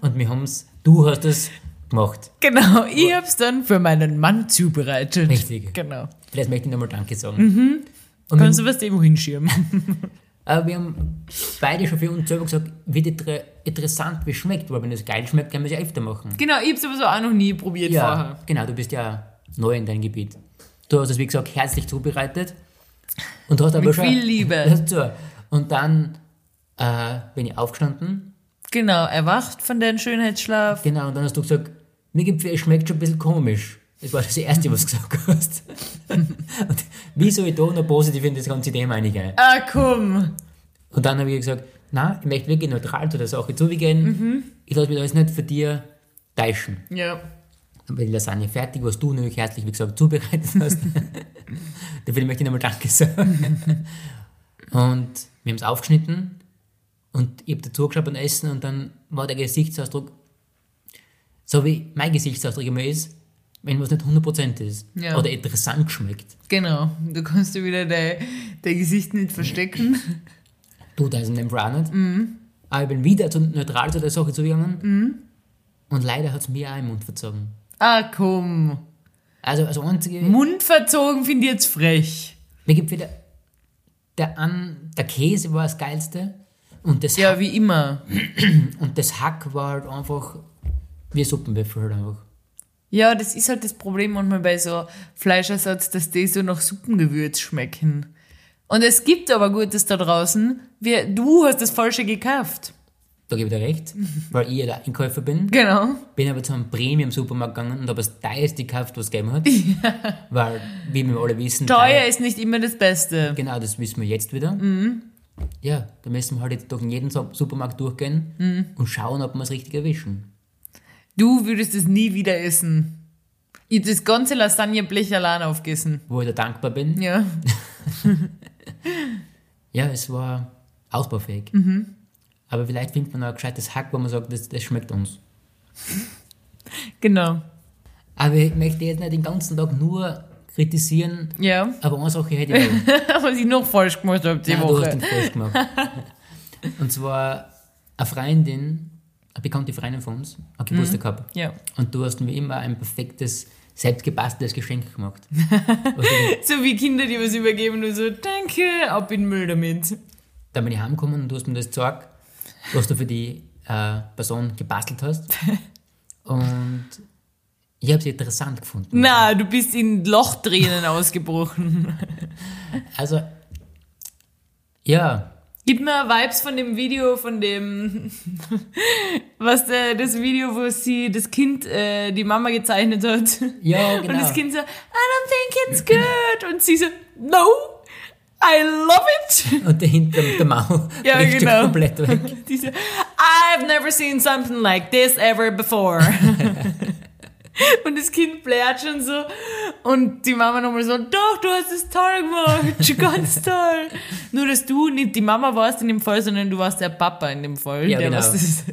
Und wir haben's, du hast es gemacht. genau. Ich hab's dann für meinen Mann zubereitet. Richtig. Genau. Vielleicht möchte ich nochmal Danke sagen. Und Kannst du was dem hinschirmen? (laughs) aber wir haben beide schon für uns selber gesagt, wird inter interessant, wie es schmeckt. Weil wenn es geil schmeckt, können wir es ja öfter machen. Genau, ich hab's aber so auch noch nie probiert Ja, vorher. genau, du bist ja neu in deinem Gebiet. Du hast es, wie gesagt, herzlich zubereitet. Und hast aber Mit schon. viel Liebe. (laughs) Zu. Und dann äh, bin ich aufgestanden. Genau, erwacht von deinem Schönheitsschlaf. Genau, und dann hast du gesagt, es schmeckt schon ein bisschen komisch. Das war das Erste, was du gesagt hast. (laughs) und wie soll ich da noch positiv in das ganze Thema eingehen? Ah, komm. Und dann habe ich gesagt, nein, ich möchte wirklich neutral zu der Sache zugehen. Mhm. Ich lasse mich da jetzt nicht für dir täuschen. Ja. Dann war die Lasagne fertig, was du nämlich herzlich, wie gesagt, zubereitet hast. (laughs) Dafür möchte ich nochmal Danke sagen. Und wir haben es aufgeschnitten und ich habe dazu geschaut beim Essen und dann war der Gesichtsausdruck, so wie mein Gesichtsausdruck immer ist, wenn was nicht 100% ist Ja. oder interessant schmeckt. Genau. Du kannst dir wieder dein, dein Gesicht nicht verstecken. Du, da ist in dem Fall auch nicht. Mhm. Aber ich bin wieder zu, neutral zu der Sache zugegangen und leider hat es mir auch im Mund verzogen. Ah, komm. Also als einzige... Mund verzogen finde ich jetzt frech. Mir gibt wieder der, an, der Käse war das geilste und das, Ja, wie immer. (clears throat) und das Hack war halt einfach wie Suppenwürfel halt einfach. Ja, das ist halt das Problem manchmal bei so Fleischersatz, dass die so nach Suppengewürz schmecken. Und es gibt aber Gutes da draußen. Wir, du hast das Falsche gekauft. Da gebe ich dir recht, (laughs) weil ich ja der Einkäufer bin. Genau. Bin aber zu einem Premium-Supermarkt gegangen und habe das teuerste gekauft, was es gegeben hat. (laughs) Weil, wie wir alle wissen, Teuer ist nicht immer das Beste. Genau, das wissen wir jetzt wieder. Ja, da müssen wir halt jetzt durch jeden Su- Supermarkt durchgehen und schauen, ob wir es richtig erwischen. Du würdest es nie wieder essen. Ich das ganze Lasagneblech allein aufgegessen. Wo ich da dankbar bin. Ja. (laughs) Ja, es war ausbaufähig. Aber vielleicht findet man noch ein gescheites Hack, wo man sagt, das, das schmeckt uns. (laughs) Genau. Aber ich möchte jetzt nicht den ganzen Tag nur kritisieren, Ja. aber eine Sache hätte ich auch. (laughs) Was ich noch falsch gemacht habe die Nein, du hast Woche. den falsch gemacht. Und zwar eine Freundin, bekannte Freundin von uns, hat Geburtstag gehabt. Ja. Und du hast mir immer ein perfektes, selbstgebasteltes Geschenk gemacht. (laughs) Also, So wie Kinder, die was übergeben und so, danke, ab in den Müll damit. dann bin ich heimgekommen und du hast mir das gezeigt, was du für die äh, Person gebastelt hast. (laughs) Und ich habe es interessant gefunden. Na, du bist in Lochtränen (laughs) ausgebrochen. Also, ja, Gib mir Vibes von dem Video, von dem, (laughs) was der, das Video, wo sie das Kind, äh, die Mama gezeichnet hat. ja, (laughs) Und genau. das Kind so, I don't think it's good. Und sie so, no, I love it. (laughs) Und dahinter der Mau Ja, genau. komplett weg. Die so, I've never seen something like this ever before. Und das Kind blärt schon so. Und die Mama nochmal so, doch, du hast es toll gemacht. Ganz (laughs) toll. Nur, dass du nicht die Mama warst in dem Fall, sondern du warst der Papa in dem Fall. Ja, der, genau. was das,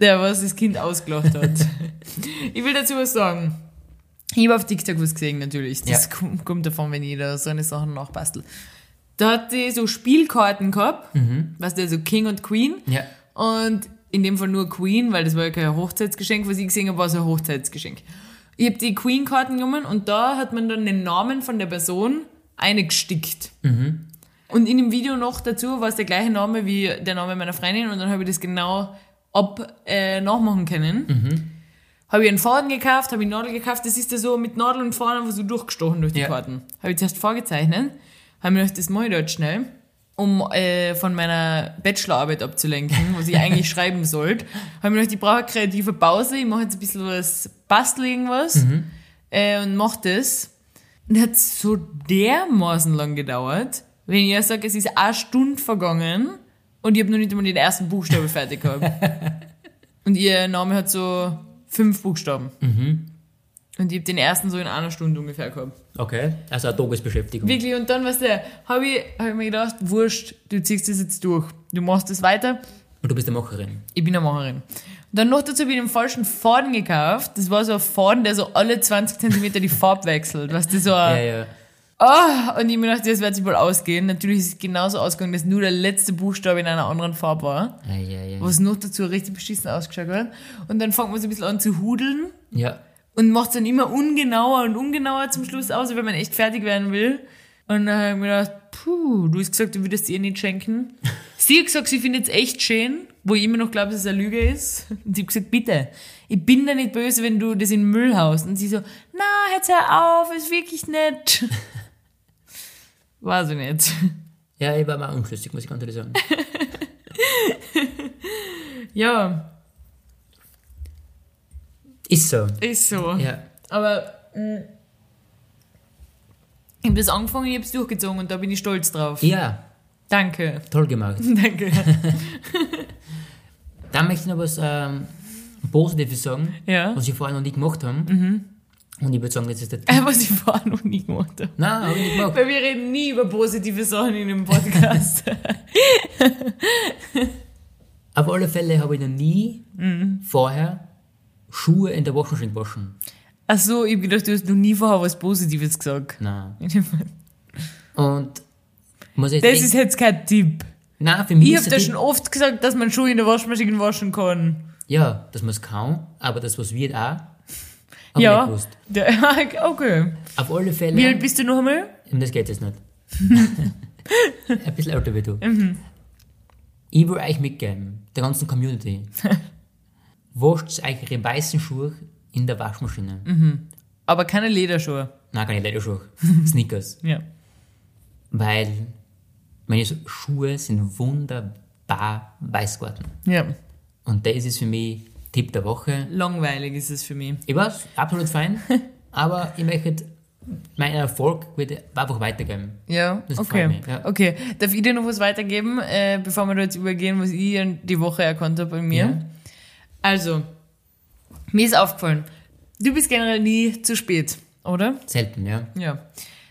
der, was das Kind ausgelacht hat. Ich will dazu was sagen. Ich habe auf TikTok was gesehen, natürlich. Das Ja. kommt, davon, wenn da so eine Sachen nachbastel. Da hat die so Spielkarten gehabt. Weißt du, so King und Queen. Ja. Und in dem Fall nur Queen, weil das war ja kein Hochzeitsgeschenk, was ich gesehen habe, war so ein Hochzeitsgeschenk. Ich habe die Queen-Karten genommen und da hat man dann den Namen von der Person eingestickt. Und in dem Video noch dazu war es der gleiche Name wie der Name meiner Freundin und dann habe ich das genau ab äh, nachmachen können. Habe ich einen Faden gekauft, habe ich Nadel gekauft, das ist ja so mit Nadel und Faden einfach so durchgestochen durch die Ja. Karten. Habe ich zuerst vorgezeichnet, habe mir gedacht, das mache ich dort schnell, um äh, von meiner Bachelorarbeit abzulenken, was ich eigentlich (laughs) schreiben sollte. Habe mir gedacht, ich brauche eine kreative Pause, ich mache jetzt ein bisschen was, bastel irgendwas äh, und mache das. Und hat so dermaßen lang gedauert, wenn ich ja sage, es ist eine Stunde vergangen und ich habe noch nicht einmal den ersten Buchstabe fertig gehabt. (laughs) Und ihr Name hat so fünf Buchstaben. Und ich habe den ersten so in einer Stunde ungefähr gehabt. Okay, also eine Tagesbeschäftigung. Wirklich, und dann, weißt du, habe ich, hab ich mir gedacht, wurscht, du ziehst das jetzt durch. Du machst das weiter. Und du bist eine Macherin. Ich bin eine Macherin. Und dann noch dazu habe ich den falschen Faden gekauft. Das war so ein Faden, der so alle 20 Zentimeter die Farbe wechselt. Weißt du, so Ja, ein, ja. Ah, und ich mir dachte, das wird sich wohl ausgehen. Natürlich ist es genauso ausgegangen, dass nur der letzte Buchstabe in einer anderen Farbe war. Ja, ja, ja. Was noch dazu richtig beschissen ausgeschaut hat. Und dann fängt man so ein bisschen an zu hudeln Ja, und macht es dann immer ungenauer und ungenauer zum Schluss aus, wenn man echt fertig werden will. Und dann habe ich mir gedacht, puh, du hast gesagt, du würdest ihr nicht schenken. (laughs) Sie hat gesagt, sie findet es echt schön, wo ich immer noch glaube, dass es eine Lüge ist. Und ich habe gesagt, bitte, ich bin da nicht böse, wenn du das in den Müll haust. Und sie so, na, jetzt hör auf, ist wirklich nett. (laughs) Weiß ich nicht. ja, ich war mal unschlüssig, muss ich ganz ehrlich sagen. (laughs) Ja, Ist so. ist so. Ja. Aber mh, ich habe das angefangen, ich habe es durchgezogen und da bin ich stolz drauf. Ja, Danke. toll gemacht. (laughs) Danke. (laughs) Dann möchte ich noch was ähm, Positives sagen, Ja. was ich vorher noch nie gemacht habe. Und ich würde sagen, das ist der Tipp. Äh, Was ich vorher noch nie gemacht habe. Nein, habe ich nicht gemacht. Weil wir reden nie über positive Sachen in dem Podcast. (laughs) Auf alle Fälle habe ich noch nie Mhm. vorher Schuhe in der Waschmaschine gewaschen. Ach so, ich hab gedacht, du hast noch nie vorher was Positives gesagt. Nein. (laughs) Das Und muss ich ist jetzt kein Tipp. Nein, für mich Ich habe dir schon oft gesagt, dass man Schuhe in der Waschmaschine waschen kann. Ja, dass man es kann, aber das, was wird auch, habe ich nicht (laughs) ja. gewusst. Der, okay. Auf alle Fälle. Wie alt bist du noch einmal? Das geht jetzt nicht. (laughs) Ein bisschen älter wie du. Mhm. Ich will euch mitgeben, der ganzen Community. Wascht euch eure weißen Schuhe in der Waschmaschine. Aber keine Lederschuhe. Nein, keine Lederschuhe. (laughs) Sneakers. Ja. weil meine Schuhe sind wunderbar weiß geworden. Ja. Und das ist für mich Tipp der Woche. Langweilig ist es für mich. Ich weiß, absolut fein, (laughs) aber ich möchte meinen Erfolg wird einfach weitergeben. Ja, Das okay. ja. Okay, darf ich dir noch was weitergeben, äh, bevor wir da jetzt übergehen, was ich die Woche erkannt habe bei mir? Ja. Also, mir ist aufgefallen, du bist generell nie zu spät, oder? Selten, ja. Ja.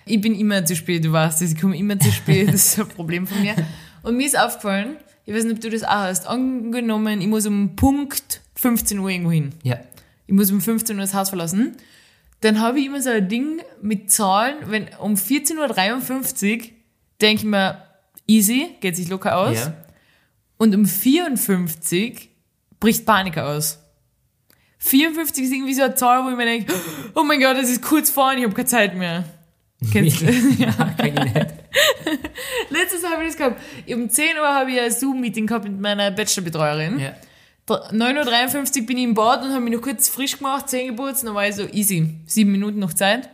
Ich bin immer zu spät, du weißt das, ich komme immer zu spät, das ist ein Problem von mir. Und mir ist aufgefallen, ich weiß nicht, ob du das auch hast, angenommen, ich muss um Punkt 15 Uhr irgendwo hin. Ja, Ich muss um 15 Uhr das Haus verlassen. Dann habe ich immer so ein Ding mit Zahlen, wenn um 14.53 Uhr denke ich mir, easy, geht sich locker aus. ja. Und um 54 bricht Panik aus. 54 ist irgendwie so eine Zahl, wo ich mir denke, oh mein Gott, das ist kurz vor und ich habe keine Zeit mehr. Kennst du (laughs) das? Ja. (laughs) Letztes Mal habe ich das gehabt. Um 10 Uhr habe ich ein Zoom-Meeting gehabt mit meiner Bachelorbetreuerin. Ja. 9.53 Uhr bin ich im Bad und habe mich noch kurz frisch gemacht, Zähne geputzt, dann war ich so easy. Sieben Minuten noch Zeit.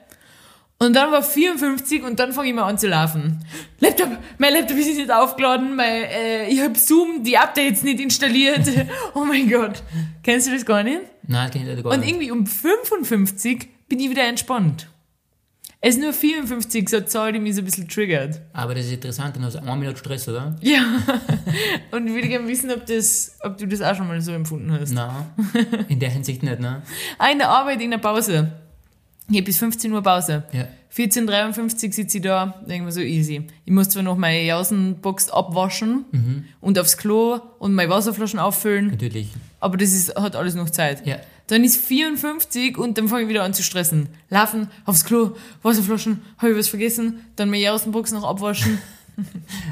Und dann war 54 und dann fange ich mal an zu laufen. Laptop, mein Laptop ist nicht aufgeladen, mein, äh, ich habe Zoom, die Updates nicht installiert. (laughs) Oh mein Gott. Kennst du das gar nicht? Nein, kenn ich nicht gar Und nicht. irgendwie um 55 bin ich wieder entspannt. Es ist nur 54, so eine Zahl, die mich so ein bisschen triggert. Aber das ist interessant, dann hast du eine Minute Stress, oder? Ja. (laughs) Und ich würde gerne wissen, ob, das, ob du das auch schon mal so empfunden hast. Nein, in der Hinsicht nicht, ne? Ah, in der Arbeit, in der Pause. Ich habe bis 15 Uhr Pause. Ja. 14.53 sitze ich da, denke mir so easy. Ich muss zwar noch meine Jausenbox abwaschen und aufs Klo und meine Wasserflaschen auffüllen, Natürlich. aber das ist, hat alles noch Zeit. Ja. Dann ist 54 und dann fange ich wieder an zu stressen. Laufen, aufs Klo, Wasserflaschen, habe ich was vergessen, dann meine Jausenbox noch abwaschen. (laughs)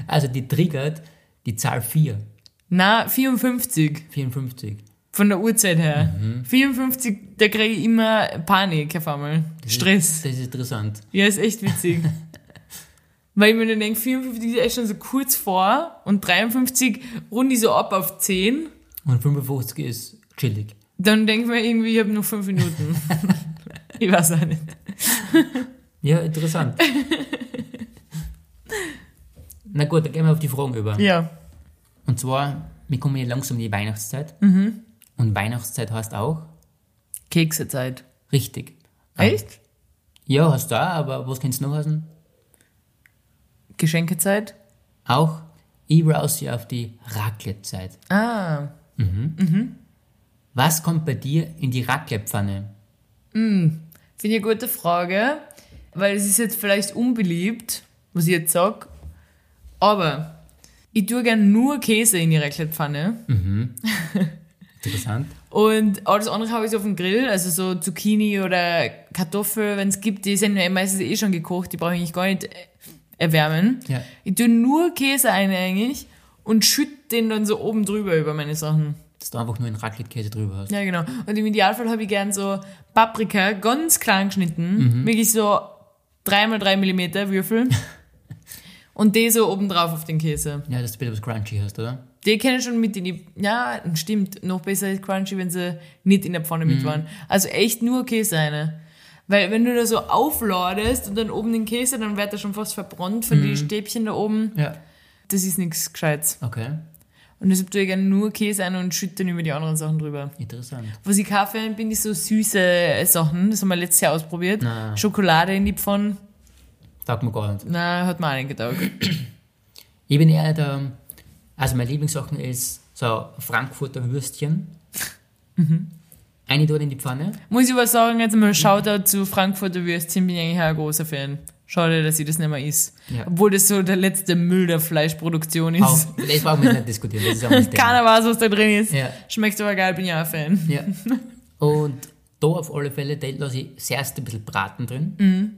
Also die triggert die Zahl 4, Na, 54 54. von der Uhrzeit her. 54, da kriege ich immer Panik auf einmal. Das Stress. Ist, das ist interessant. Ja, ist echt witzig. (laughs) Weil ich mir dann denke, 54 ist echt schon so kurz vor und 53 runde ich so ab auf 10. Und 55 ist chillig. Dann denke ich mir irgendwie, ich habe noch 5 Minuten. (laughs) ich weiß auch nicht. Ja, interessant. Na gut, dann gehen wir auf die Fragen über. Ja. Und zwar, wir kommen hier langsam in die Weihnachtszeit. Mhm. Und Weihnachtszeit heißt auch, Keksezeit. richtig. Echt? Ja, hast du auch, aber was kannst du noch heißen? Geschenkezeit? Auch, ich browse hier auf die Raclette-Zeit. Ah. Was kommt bei dir in die Raclette-Pfanne? Finde ich eine gute Frage, weil es ist jetzt vielleicht unbeliebt, was ich jetzt sag, aber ich tue gern nur Käse in die Raclette-Pfanne. (laughs) Interessant. Und alles andere habe ich so auf dem Grill, also so Zucchini oder Kartoffel, wenn es gibt, die sind ja meistens eh schon gekocht, die brauche ich eigentlich gar nicht äh, erwärmen. Ja. Ich tue nur Käse ein eigentlich und schütte den dann so oben drüber über meine Sachen. Dass du einfach nur einen Raclette-Käse drüber hast. Ja, genau. Und im Idealfall habe ich gern so Paprika, ganz klein geschnitten, wirklich so 3x3 mm Würfel. (laughs) und die so oben drauf auf den Käse. Ja, dass du bitte was Crunchy hast, oder? Die kann ich schon mit in die, ja, stimmt, noch besser ist Crunchy, wenn sie nicht in der Pfanne mit waren. Also echt nur Käse eine. Weil wenn du da so aufladest und dann oben den Käse, dann wird er schon fast verbrannt von den Stäbchen da oben. Ja. Das ist nichts Gescheites. Okay, Und deshalb tue ich gerne nur Käse ein und schütte dann über die anderen Sachen drüber. interessant. Was ich kaufe, bin ich so süße Sachen. Das haben wir letztes Jahr ausprobiert. Na. Schokolade in die Pfanne. Sagt mir gar nicht. Na, hat mir auch nicht gedacht. Ich bin eher der, also meine Lieblingssachen ist so Frankfurter Würstchen. Eine dort in die Pfanne. Muss ich aber sagen, jetzt mal Shoutout zu Frankfurter Würstchen, bin ich eigentlich auch ein großer Fan. Schade, dass ich das nicht mehr is. Ja. Obwohl das so der letzte Müll der Fleischproduktion ist. Auch, das brauchen wir nicht diskutieren. Das ist auch nicht (laughs) Keiner weiß, was da drin ist. Ja. Schmeckt aber geil, bin ich auch ein Fan. Ja. (laughs) Und da auf alle Fälle, da lasse ich zuerst ein bisschen Braten drin, Mhm.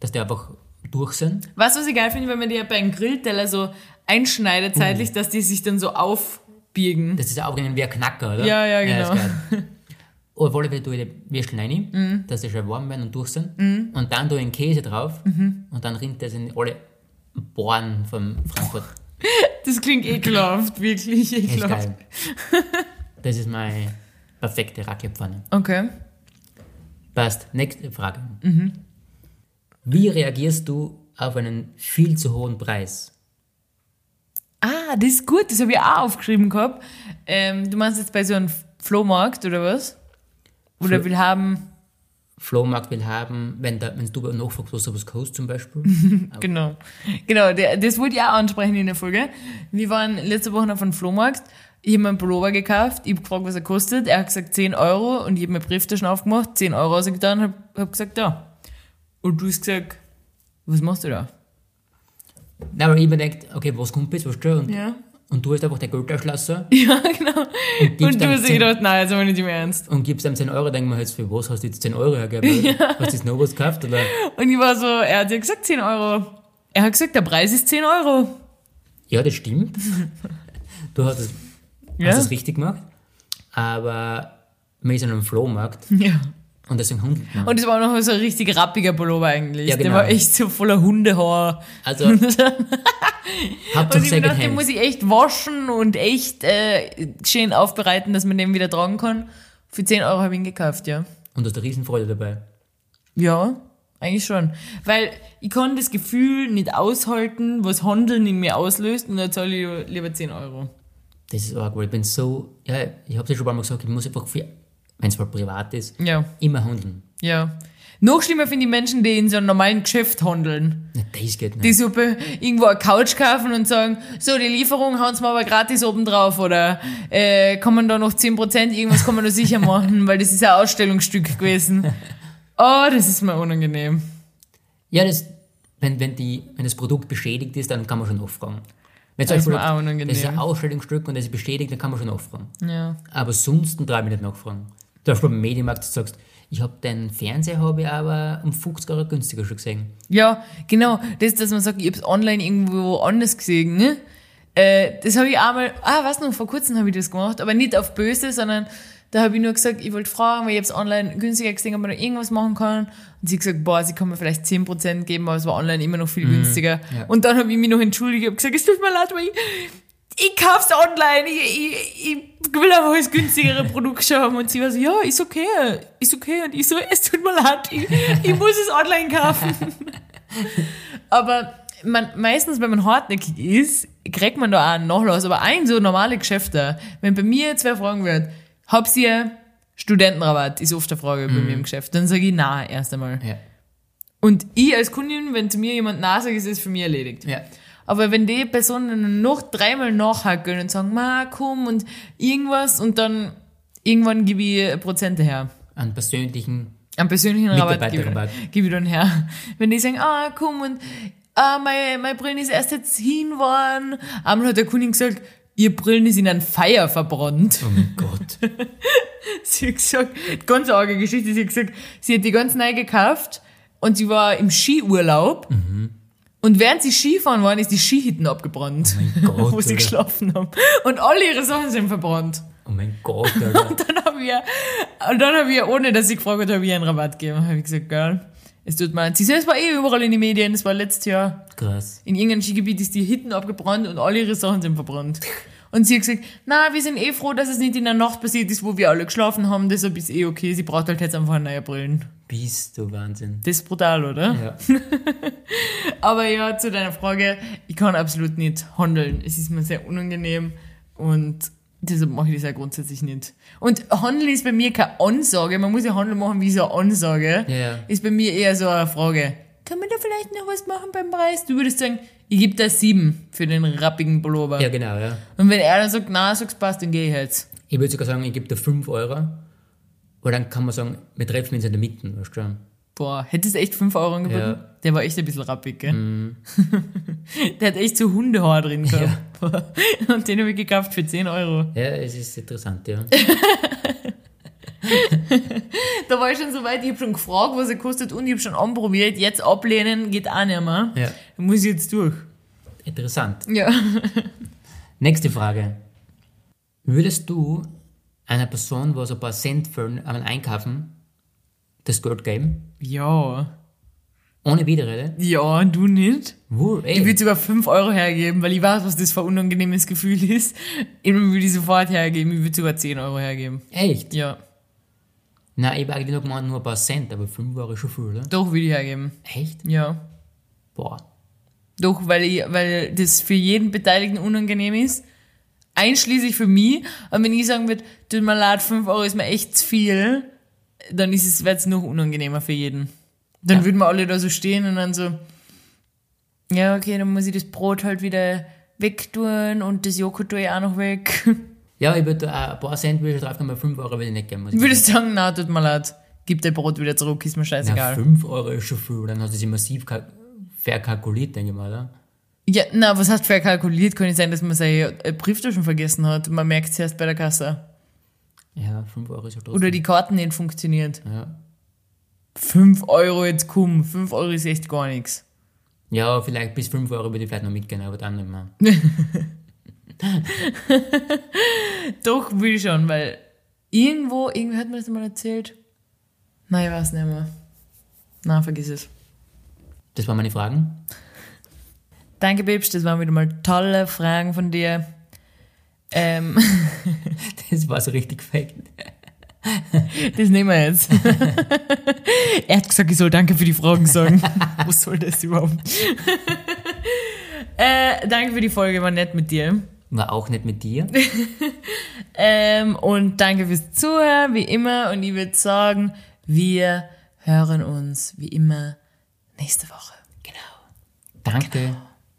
dass die einfach durch sind. Weißt du, was ich geil finde, wenn man die beim Grillteller so einschneidet Mhm. zeitlich, dass die sich dann so aufbiegen. Das ist auch wie ein Knacker, oder? Ja, ja, genau. auf alle Fälle tue die Würstel rein, Mhm. dass die schon warm werden und durch sind. Und dann tue ich den Käse drauf Mhm. und dann rinnt das in alle Bohren von Frankfurt. (laughs) Das klingt ekelhaft, (laughs) wirklich Das ist ekelhaft. Das ist meine perfekte Raclette-Pfanne. Okay. Passt. Nächste Frage. Mhm. Wie reagierst du auf einen viel zu hohen Preis. Ah, das ist gut, das habe ich auch aufgeschrieben gehabt. Ähm, du meinst jetzt bei so einem Flohmarkt oder was? Oder Flo- will haben, Flohmarkt will haben, wenn, da, wenn du nachfragst, was sowas kostet zum Beispiel. (laughs) genau. Genau, das wollte ich auch ansprechen in der Folge. Wir waren letzte Woche auf einem Flohmarkt. Ich habe mir einen Pullover gekauft, ich habe gefragt, was er kostet. Er hat gesagt 10 Euro und ich habe mir Brieftaschen aufgemacht, 10 Euro rausgetan und habe hab gesagt, ja. Und du hast gesagt, was machst du da? Nein, aber ich mir denkt, okay, was kommt jetzt, was du? Und, Ja. und du hast einfach den Geldtaschlasser (laughs) Ja, genau. gibst Und du hast 10 gedacht, nein, jetzt aber nicht im Ernst. und gibst ihm 10 Euro, denken wir jetzt, für was hast du jetzt 10 Euro hergegeben? (laughs) Hast du jetzt noch was gekauft? Oder? Und ich war so, er hat ja gesagt 10 Euro. Er hat gesagt, der Preis ist 10 Euro. Ja, das stimmt. (laughs) Du hast es, Ja. hast es richtig gemacht. Aber man ist an einem Flohmarkt Ja. Und deswegen man. Und es war noch so ein richtig rappiger Pullover eigentlich. Ja, Der genau. war echt so voller Hundehaar. Also, (laughs) Und Hauptsache ich mir dachte, den muss ich echt waschen und echt äh, schön aufbereiten, dass man den wieder tragen kann. Für 10 Euro habe ich ihn gekauft, ja. Und du hast eine Riesenfreude dabei. Ja, eigentlich schon. Weil ich kann das Gefühl nicht aushalten, was Handeln in mir auslöst und da zahle ich lieber 10 Euro. Das ist arg, weil ich bin so, ja, ich habe ja schon ein paar Mal gesagt, ich muss einfach, wenn es mal privat ist, Ja, immer handeln. ja. Noch schlimmer finde ich Menschen, die in so einem normalen Geschäft handeln. Ja, das geht nicht. Die Suppe irgendwo eine Couch kaufen und sagen, so, die Lieferung hauen sie mir aber gratis oben drauf oder äh, kann man da noch 10%, irgendwas kann man da sicher machen, (laughs) weil das ist ein Ausstellungsstück gewesen. Oh, (laughs) das ist mir unangenehm. Ja, das, wenn, wenn, die, wenn das Produkt beschädigt ist, dann kann man schon nachfragen. Wenn Das ist auch unangenehm. das ist ein Ausstellungsstück und das ist bestätigt, dann kann man schon nachfragen. Ja. Aber sonst traue ich nicht nachfragen. Zum Beispiel beim Medienmarkt, du sagst, ich habe den Fernseher habe ich aber um 50 Euro günstiger schon gesehen. Ja, genau. Das, dass man sagt, ich hab's online irgendwo anders gesehen, ne? Äh, das habe ich einmal, ah, was noch, vor kurzem habe ich das gemacht, aber nicht auf böse, sondern da habe ich nur gesagt, ich wollte fragen, weil ich hab's online günstiger gesehen, ob man da irgendwas machen kann. Und sie hat gesagt, boah, sie kann mir vielleicht 10% geben, aber es war online immer noch viel günstiger. ja. Und dann habe ich mich noch entschuldigt, habe gesagt, es tut mir leid, aber ich, ich kauf's online, ich, ich, ich will einfach das günstigere Produkt haben. Und sie war so, ja, ist okay, ist okay. Und ich so, es tut mir leid, ich, ich muss es online kaufen. (laughs) Aber man, meistens, wenn man hartnäckig ist, kriegt man da auch einen Nachlass. Aber ein so normale Geschäfte, wenn bei mir zwei Fragen wird, habt ihr Studentenrabatt, ist oft eine Frage bei mir im Geschäft, dann sage ich na erst einmal. Ja. Und ich als Kundin, wenn zu mir jemand na sagt, ist es für mich erledigt. Ja. Aber wenn die Personen noch dreimal nachhaken und sagen, ma, komm und irgendwas und dann irgendwann gebe ich Prozente her. An persönlichen, Einen persönlichen Rabatt gebe ich, gebe ich dann her. (laughs) Wenn die sagen, ah, komm und ah, meine, meine Brillen ist erst jetzt hin worden. Einmal hat der Kundin gesagt, ihr Brillen ist in ein Feuer verbrannt. oh mein Gott. (laughs) Sie hat gesagt, ganz arge Geschichte, sie hat gesagt, sie hat die ganz neu gekauft und sie war im Skiurlaub. Und während sie Skifahren waren, ist die Skihütten abgebrannt, mein (laughs) Gott, wo sie Alter. geschlafen haben. Und alle ihre Sachen sind verbrannt. Oh mein Gott, Alter. Dann habe ich, und dann habe ich, ohne dass sie gefragt habe ich ihr einen Rabatt gegeben. Habe ich gesagt, geil. Es tut mir leid. Sie sagt, es war eh überall in den Medien, es war letztes Jahr. Krass. In irgendeinem Skigebiet ist die Hitten abgebrannt und alle ihre Sachen sind verbrannt. Und sie hat gesagt, na, wir sind eh froh, dass es nicht in der Nacht passiert ist, wo wir alle geschlafen haben, deshalb ist eh okay, sie braucht halt jetzt einfach neue Brillen. Bist du Wahnsinn. Das ist brutal, oder? Ja. (laughs) Aber ja, zu deiner Frage, ich kann absolut nicht handeln. Es ist mir sehr unangenehm und deshalb mache ich das ja grundsätzlich nicht. Und Handeln ist bei mir keine Ansage, man muss ja Handeln machen wie so eine Ansage. Ja, ja. Ist bei mir eher so eine Frage, kann man da vielleicht noch was machen beim Preis? Du würdest sagen, ich gebe da sieben für den rappigen Pullover. Ja, genau, ja. Und wenn er dann sagt, na, sagst passt, dann gehe ich jetzt. Ich würde sogar sagen, ich gebe dir 5 Euro. Weil dann kann man sagen, wir treffen uns in der Mitte, weißt du? Boah, hättest du echt 5 Euro angeboten? Ja. Der war echt ein bisschen rappig, gell? (laughs) Der hat echt so Hundehaar drin gehabt. (laughs) Und den habe ich gekauft für 10 Euro. Ja, es ist interessant, ja. (laughs) (laughs) Da war ich schon so weit, ich habe schon gefragt, was er kostet und ich habe schon anprobiert. Jetzt ablehnen geht auch nicht mehr. Ja. Da muss ich jetzt durch. Interessant. Ja. (laughs) Nächste Frage. Würdest du einer Person, wo so ein paar Cent für einen Einkaufen, das Geld geben? Ja. Ohne Widerrede? Ja, du nicht? Wo? Ich würde sogar 5 Euro hergeben, weil ich weiß, was das für ein unangenehmes Gefühl ist. Ich würde sofort hergeben. Ich würde sogar 10 Euro hergeben. echt? Ja. Nein, ich habe eigentlich nur gemeint, nur ein paar Cent, aber 5 Euro ist schon viel, oder? Doch würde ich hergeben. Echt? Ja. Boah. Doch, weil, ich, weil das für jeden Beteiligten unangenehm ist. Einschließlich für mich. Und wenn ich sagen würde, tut mir leid, 5 Euro ist mir echt zu viel, dann ist es, wird es noch unangenehmer für jeden. Dann Ja. würden wir alle da so stehen und dann so, ja, okay, dann muss ich das Brot halt wieder wegtun und das Joghurt tue ich auch noch weg. (laughs) Ja, ich würde da ein paar Cent würde ich drauf kommen, 5 Euro würde ich nicht geben. Muss Ich würde sagen, na, tut mir leid. Gib dein Brot wieder zurück, ist mir Na, scheißegal. 5 Euro ist schon viel, dann hast du sie massiv kalk- verkalkuliert, denke ich mal, oder? Ja, na, was hast du verkalkuliert? Kann nicht sein, dass man seine äh, Brieftaschen vergessen hat. Man merkt es erst bei der Kasse. Ja, 5 Euro ist ja trotzdem. Oder die Karten nicht funktioniert. ja. 5 Euro jetzt komm. 5 Euro ist echt gar nichts. ja, vielleicht bis 5 Euro würde ich vielleicht noch mitgehen, aber dann nicht mehr. (laughs) (laughs) Doch, will ich schon, weil irgendwo, irgendwie hat mir das mal erzählt. Nein, ich weiß nicht mehr. Na, vergiss es. Das waren meine Fragen. Danke, Bibs, das waren wieder mal tolle Fragen von dir. Ähm, (laughs) Das war so richtig fake. das nehmen wir jetzt. (laughs) er hat gesagt, ich soll Danke für die Fragen sagen. Was soll das überhaupt? äh, danke für die Folge, war nett mit dir. War auch nicht mit dir. (laughs) Ähm, und danke fürs Zuhören, wie immer. Und ich würde sagen, wir hören uns wie immer nächste Woche. Genau. Danke.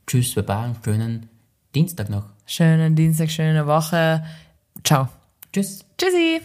Tschüss, Baba. Schönen Dienstag noch. Schönen Dienstag, schöne Woche. Ciao. Tschüss. Tschüssi.